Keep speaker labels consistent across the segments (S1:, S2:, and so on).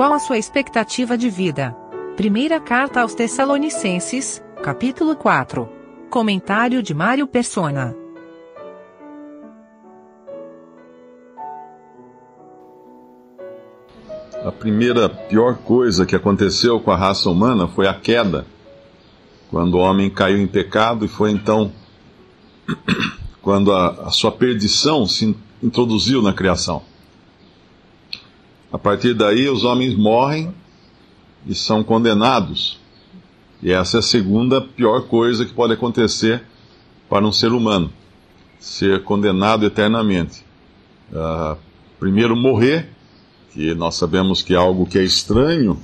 S1: qual a sua expectativa de vida. Primeira carta aos Tessalonicenses, capítulo 4. Comentário de Mário Persona.
S2: A primeira pior coisa que aconteceu com a raça humana foi a queda, quando o homem caiu em pecado e foi então quando a, a sua perdição se introduziu na criação. A partir daí, os homens morrem e são condenados. E essa é a segunda pior coisa que pode acontecer para um ser humano: ser condenado eternamente. Uh, primeiro, morrer, que nós sabemos que é algo que é estranho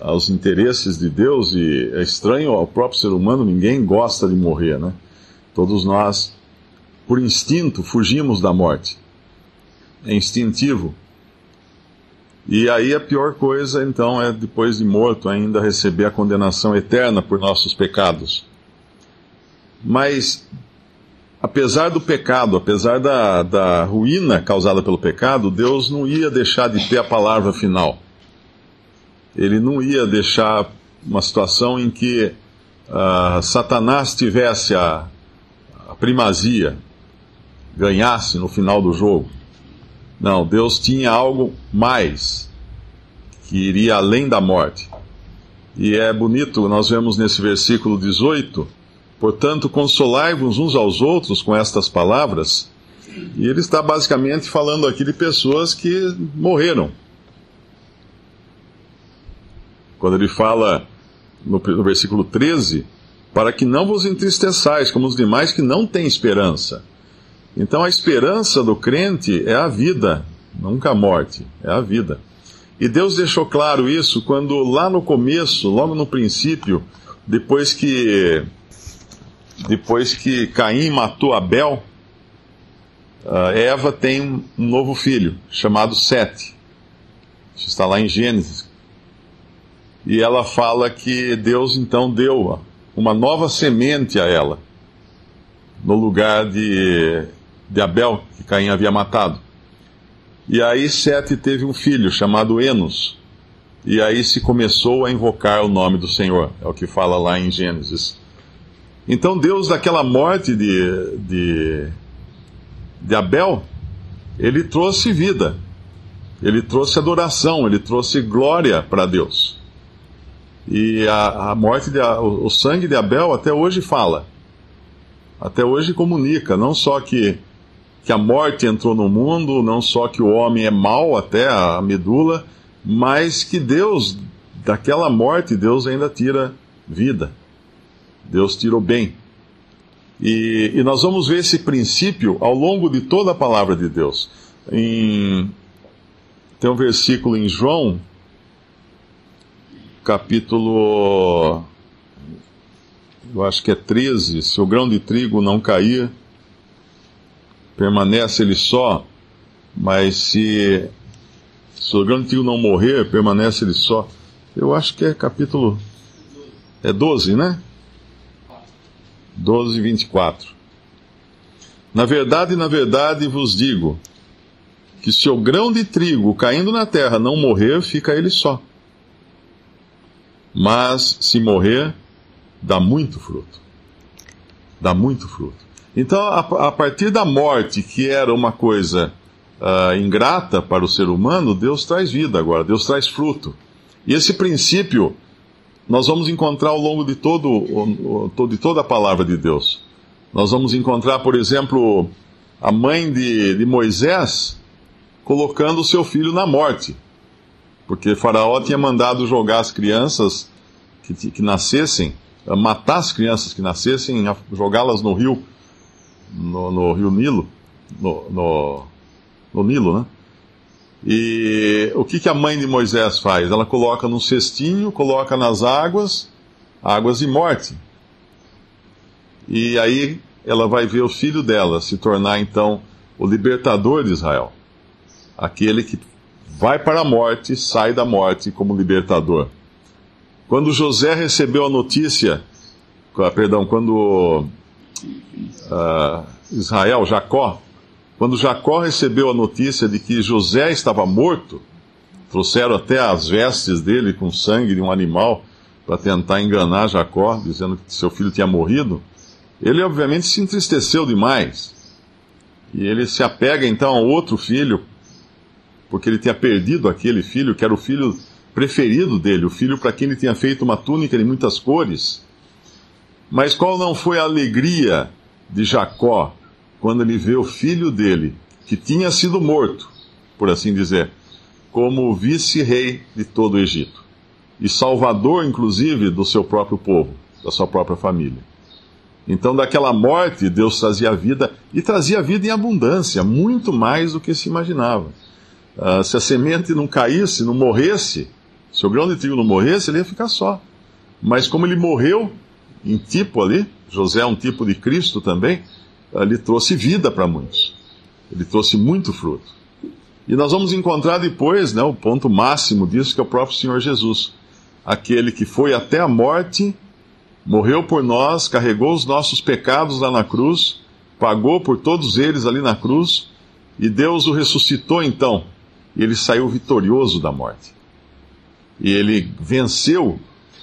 S2: aos interesses de Deus e é estranho ao próprio ser humano, ninguém gosta de morrer, né? Todos nós, por instinto, fugimos da morte. É instintivo. E aí a pior coisa, então, é depois de morto ainda receber a condenação eterna por nossos pecados. Mas, apesar do pecado, apesar da, da ruína causada pelo pecado, Deus não ia deixar de ter a palavra final. Ele não ia deixar uma situação em que uh, Satanás tivesse a, a primazia, ganhasse no final do jogo. Não, Deus tinha algo mais, que iria além da morte. E é bonito, nós vemos nesse versículo 18: Portanto, consolai-vos uns aos outros com estas palavras. E ele está basicamente falando aqui de pessoas que morreram. Quando ele fala no, versículo 13, para que não vos entristeçais como os demais que não têm esperança. Então a esperança do crente é a vida, nunca a morte, é a vida. E Deus deixou claro isso quando lá no começo, logo no princípio, depois que depois que Caim matou Abel, Eva tem um novo filho chamado Sete. Isso está lá em Gênesis. E ela fala que Deus então deu uma nova semente a ela, no lugar de, de Abel, que Caim havia matado. E aí Sete teve um filho chamado Enos. E aí se começou a invocar o nome do Senhor, é o que fala lá em Gênesis. Então Deus, daquela morte de, de, de Abel, ele trouxe vida, ele trouxe adoração, ele trouxe glória para Deus. E a, a morte, de, o, o sangue de Abel até hoje fala. Até hoje comunica, não só que, que a morte entrou no mundo, não só que o homem é mau até a medula, mas que Deus, daquela morte, Deus ainda tira vida. Deus tirou bem. E, e, nós vamos ver esse princípio ao longo de toda a palavra de Deus. Em, tem um versículo em João capítulo. Eu acho que é 13. Se o grão de trigo não cair, permanece ele só, mas se, se o grão de trigo não morrer, permanece ele só. Eu acho que é capítulo. É 12, né? 12, 24. Na verdade, na verdade vos digo que se o grão de trigo caindo na terra não morrer, fica ele só mas se morrer, dá muito fruto. Dá muito fruto. Então, a, a partir da morte, que era uma coisa uh, ingrata para o ser humano, Deus traz vida agora, Deus traz fruto. E esse princípio nós vamos encontrar ao longo de, todo, de toda a palavra de Deus. Nós vamos encontrar, por exemplo, a mãe de, de Moisés colocando o seu filho na morte porque Faraó tinha mandado jogar as crianças que, que nascessem, eh, matar as crianças que nascessem, jogá-las no rio, no, no, rio Nilo, no, no, no, Nilo, né? E o que, que a mãe de Moisés faz? Ela coloca num cestinho, coloca nas águas, águas de morte. E aí ela vai ver o filho dela se tornar então o libertador de Israel, aquele que vai para a morte, sai da morte como libertador. Quando José recebeu a notícia, ah, perdão, quando uh, Israel, Jacó, quando Jacó recebeu a notícia de que José estava morto, trouxeram até as vestes dele com sangue de um animal para tentar enganar Jacó, dizendo que seu filho tinha morrido. Ele, obviamente, se entristeceu demais. E ele se apega então ao outro filho, porque ele tinha perdido aquele filho, que era o filho preferido dele, o filho para quem ele tinha feito uma túnica de muitas cores. Mas qual não foi a alegria de Jacó quando ele vê o filho dele, que tinha sido morto, por assim dizer, como vice-rei de todo o Egito e salvador, inclusive, do seu próprio povo, da sua própria família. Então, daquela morte, Deus trazia vida e trazia vida em abundância, muito mais do que se imaginava. Uh, se a semente não caísse, não morresse, se o grão de trigo não morresse, ele ia ficar só. Mas como ele morreu em tipo ali, José é um tipo de Cristo também, ele trouxe vida para muitos. Ele trouxe muito fruto. E nós vamos encontrar depois né, o ponto máximo disso, que é o próprio Senhor Jesus. Aquele que foi até a morte morreu por nós, carregou os nossos pecados lá na cruz, pagou por todos eles ali na cruz, e Deus o ressuscitou então, e ele saiu vitorioso da morte. E ele venceu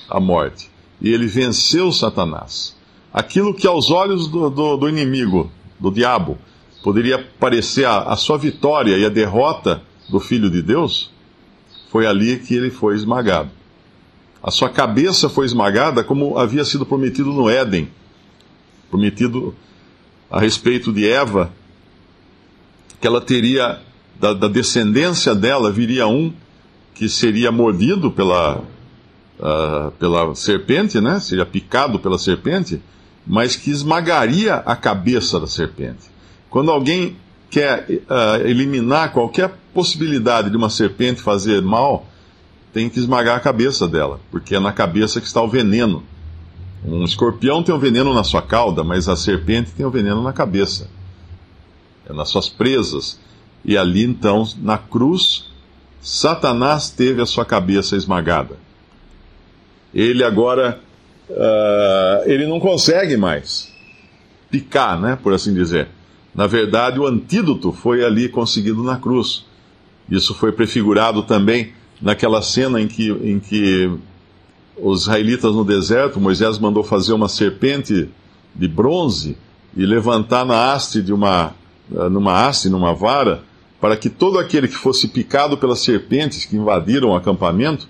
S2: a morte, e ele venceu Satanás. Aquilo que aos olhos do, do, do inimigo, do diabo, poderia parecer a, a sua vitória e a derrota do Filho de Deus, foi ali que ele foi esmagado. A sua cabeça foi esmagada como havia sido prometido no Éden. Prometido a respeito de Eva, que ela teria, da, da descendência dela, viria um que seria mordido pela, uh, pela serpente, né? Seria picado pela serpente, mas que esmagaria a cabeça da serpente. Quando alguém quer uh, eliminar qualquer possibilidade de uma serpente fazer mal, tem que esmagar a cabeça dela, porque é na cabeça que está o veneno. Um escorpião tem o veneno na sua cauda, mas a serpente tem o veneno na cabeça, é nas suas presas. E ali então, na cruz, Satanás teve a sua cabeça esmagada. Ele agora, uh, ele não consegue mais picar, né, por assim dizer. Na verdade, o antídoto foi ali conseguido na cruz. Isso foi prefigurado também naquela cena em que, em que os israelitas no deserto, Moisés mandou fazer uma serpente de bronze e levantar na haste de uma, eh, numa haste, numa vara, para que todo aquele que fosse picado pelas serpentes que invadiram o acampamento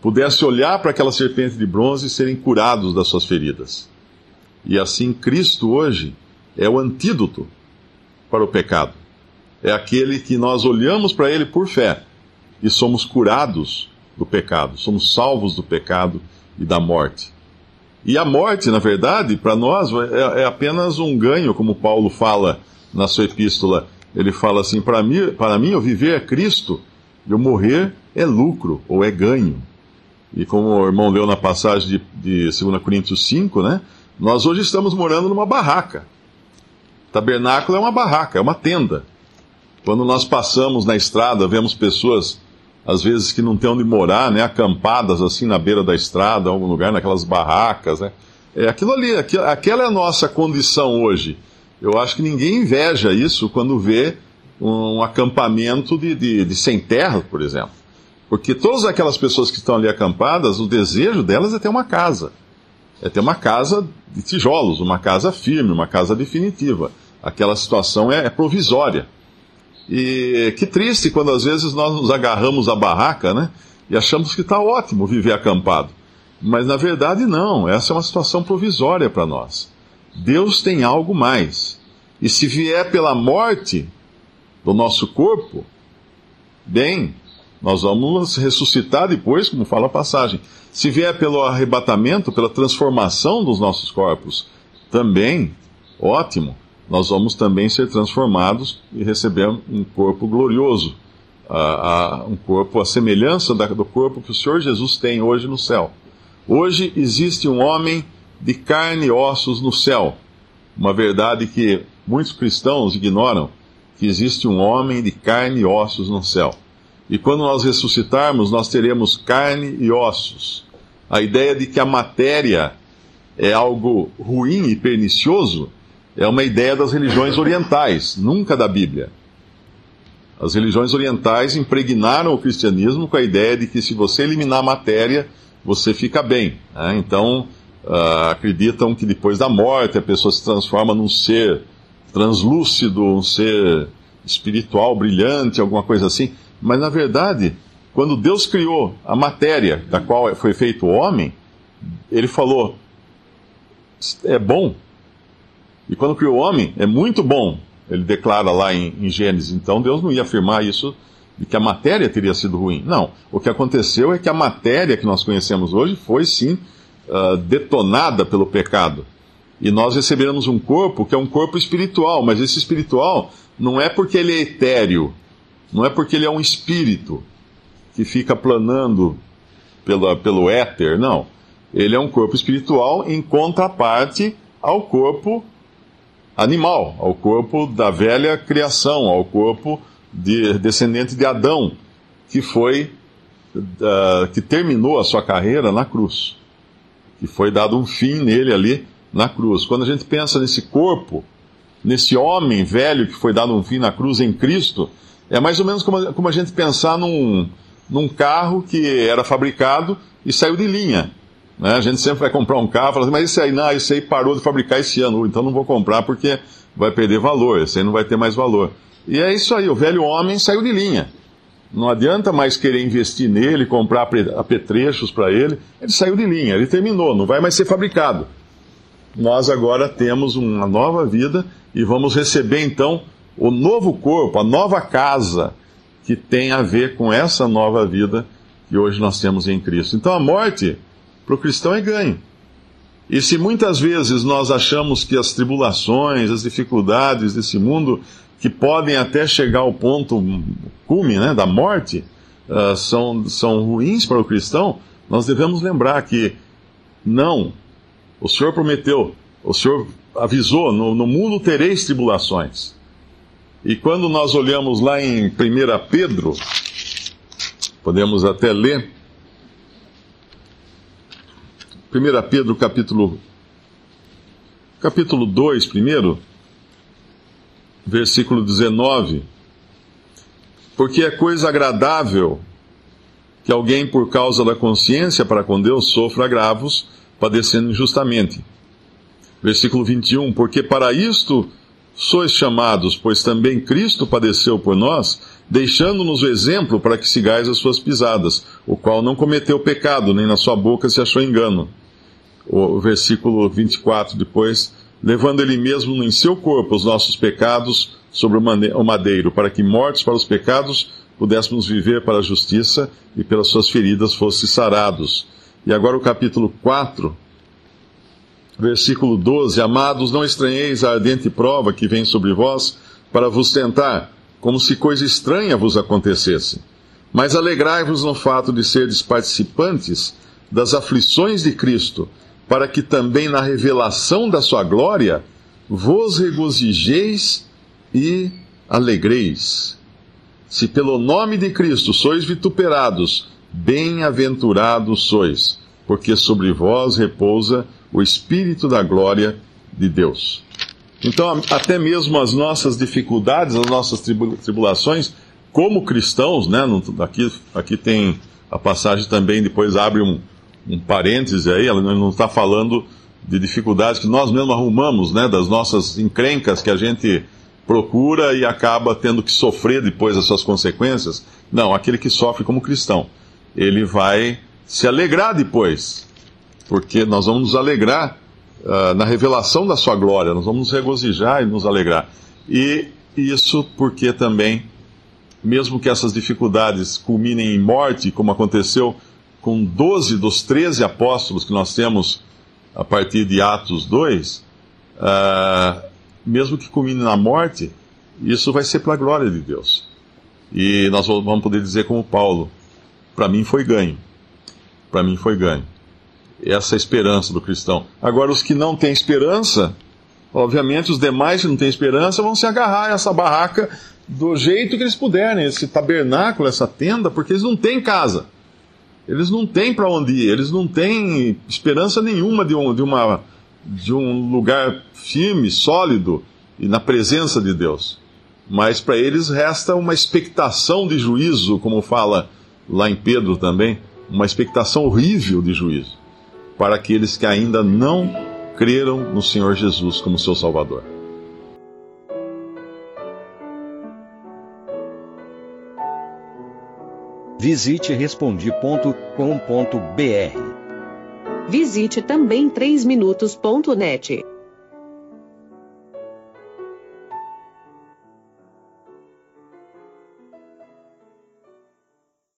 S2: pudesse olhar para aquela serpente de bronze e serem curados das suas feridas. E assim, Cristo hoje é o antídoto para o pecado. É aquele que nós olhamos para ele por fé e somos curados do pecado, somos salvos do pecado e da morte. E a morte, na verdade, para nós é, é, apenas um ganho, como Paulo fala na sua epístola. Ele fala assim: para mim, para mim, o viver é Cristo e o morrer é lucro ou é ganho. E como o irmão leu na passagem de, de 2 Coríntios 5, né? Nós hoje estamos morando numa barraca. Tabernáculo é uma barraca, é uma tenda. Quando nós passamos na estrada, vemos pessoas às vezes que não tem onde morar, né, acampadas assim na beira da estrada, em algum lugar, naquelas barracas, né. É aquilo ali, aquela é a nossa condição hoje. Eu acho que ninguém inveja isso quando vê um acampamento de, de, de sem terra, por exemplo. Porque todas aquelas pessoas que estão ali acampadas, o desejo delas é ter uma casa. É ter uma casa de tijolos, uma casa firme, uma casa definitiva. Aquela situação é, é provisória. E que triste quando às vezes nós nos agarramos à barraca, né? E achamos que está ótimo viver acampado. Mas na verdade não, essa é uma situação provisória para nós. Deus tem algo mais. E se vier pela morte do nosso corpo, bem, nós vamos ressuscitar depois, como fala a passagem. Se vier pelo arrebatamento, pela transformação dos nossos corpos, também, ótimo nós vamos também ser transformados e receber um corpo glorioso, um corpo à semelhança do corpo que o Senhor Jesus tem hoje no céu. Hoje existe um homem de carne e ossos no céu, uma verdade que muitos cristãos ignoram, que existe um homem de carne e ossos no céu. E quando nós ressuscitarmos, nós teremos carne e ossos. A ideia de que a matéria é algo ruim e pernicioso é uma ideia das religiões orientais, nunca da Bíblia. As religiões orientais impregnaram o cristianismo com a ideia de que se você eliminar a matéria, você fica bem. Né? Então, uh, acreditam que depois da morte a pessoa se transforma num ser translúcido, um ser espiritual brilhante, alguma coisa assim. Mas, na verdade, quando Deus criou a matéria da qual foi feito o homem, ele falou: é bom. E quando criou o homem, é muito bom. Ele declara lá em, em Gênesis. Então Deus não ia afirmar isso de que a matéria teria sido ruim. Não. O que aconteceu é que a matéria que nós conhecemos hoje foi sim uh, detonada pelo pecado. E nós receberemos um corpo que é um corpo espiritual, mas esse espiritual não é porque ele é etéreo, não é porque ele é um espírito que fica planando pelo, pelo éter, não. Ele é um corpo espiritual em contraparte ao corpo animal, ao corpo da velha criação, ao corpo de, descendente de Adão, que foi uh, que terminou a sua carreira na cruz, que foi dado um fim nele ali na cruz. Quando a gente pensa nesse corpo, nesse homem velho que foi dado um fim na cruz em Cristo, é mais ou menos como, como a gente pensar num, num carro que era fabricado e saiu de linha. Né? A gente sempre vai comprar um carro e fala assim, mas esse aí, não, esse aí parou de fabricar esse ano, então não vou comprar porque vai perder valor, esse aí não vai ter mais valor. E é isso aí, o velho homem saiu de linha. Não adianta mais querer investir nele, comprar apetrechos para ele. Ele saiu de linha, ele terminou, não vai mais ser fabricado. Nós agora temos uma nova vida e vamos receber então o novo corpo, a nova casa que tem a ver com essa nova vida que hoje nós temos em Cristo. Então a morte para o cristão é ganho. E se muitas vezes nós achamos que as tribulações, as dificuldades desse mundo, que podem até chegar ao ponto cume né, da morte, uh, são, são ruins para o cristão, nós devemos lembrar que não, o Senhor prometeu, o Senhor avisou: no, no mundo tereis tribulações. E quando nós olhamos lá em 1 Pedro, podemos até ler, 1 Pedro capítulo, capítulo 2, primeiro, versículo 19. Porque é coisa agradável que alguém, por causa da consciência para com Deus, sofra agravos, padecendo injustamente. Versículo 21. Porque para isto sois chamados, pois também Cristo padeceu por nós, deixando-nos o exemplo para que sigais as suas pisadas, o qual não cometeu pecado, nem na sua boca se achou engano o versículo 24 depois, levando ele mesmo em seu corpo os nossos pecados sobre o madeiro, para que mortos para os pecados pudéssemos viver para a justiça e pelas suas feridas fosse sarados. E agora o capítulo 4, versículo 12: Amados, não estranheis a ardente prova que vem sobre vós para vos tentar, como se coisa estranha vos acontecesse. Mas alegrai-vos no fato de serdes participantes das aflições de Cristo para que também na revelação da sua glória vos regozijeis e alegreis. Se pelo nome de Cristo sois vituperados, bem-aventurados sois, porque sobre vós repousa o Espírito da glória de Deus. Então, até mesmo as nossas dificuldades, as nossas tribulações, como cristãos, né? Aqui, aqui tem a passagem também, depois abre um, um parêntese aí, ela não está falando de dificuldades que nós mesmos arrumamos, né, das nossas encrencas que a gente procura e acaba tendo que sofrer depois as suas consequências. Não, aquele que sofre como cristão, ele vai se alegrar depois, porque nós vamos nos alegrar uh, na revelação da sua glória, nós vamos nos regozijar e nos alegrar. E isso porque também, mesmo que essas dificuldades culminem em morte, como aconteceu com 12 dos 13 apóstolos que nós temos a partir de Atos 2, uh, ah, mesmo que culmine na morte, isso vai ser para a glória de Deus. E nós vamos poder dizer como Paulo, para mim foi ganho. Para mim foi ganho. Essa esperança do cristão. Agora, os que não têm esperança, obviamente os demais que não têm esperança vão se agarrar a essa barraca do jeito que eles puderem, esse tabernáculo, essa tenda, porque eles não têm casa. Eles não têm para onde ir, eles não têm esperança nenhuma de um, de, uma, de um lugar firme, sólido e na presença de Deus. mas para eles resta uma expectação de juízo, como fala lá em Pedro também, uma expectação horrível de juízo, para aqueles que ainda não creram no Senhor Jesus como seu Salvador.
S3: Visite respondi.com.br.
S4: Visite também 3minutos.net.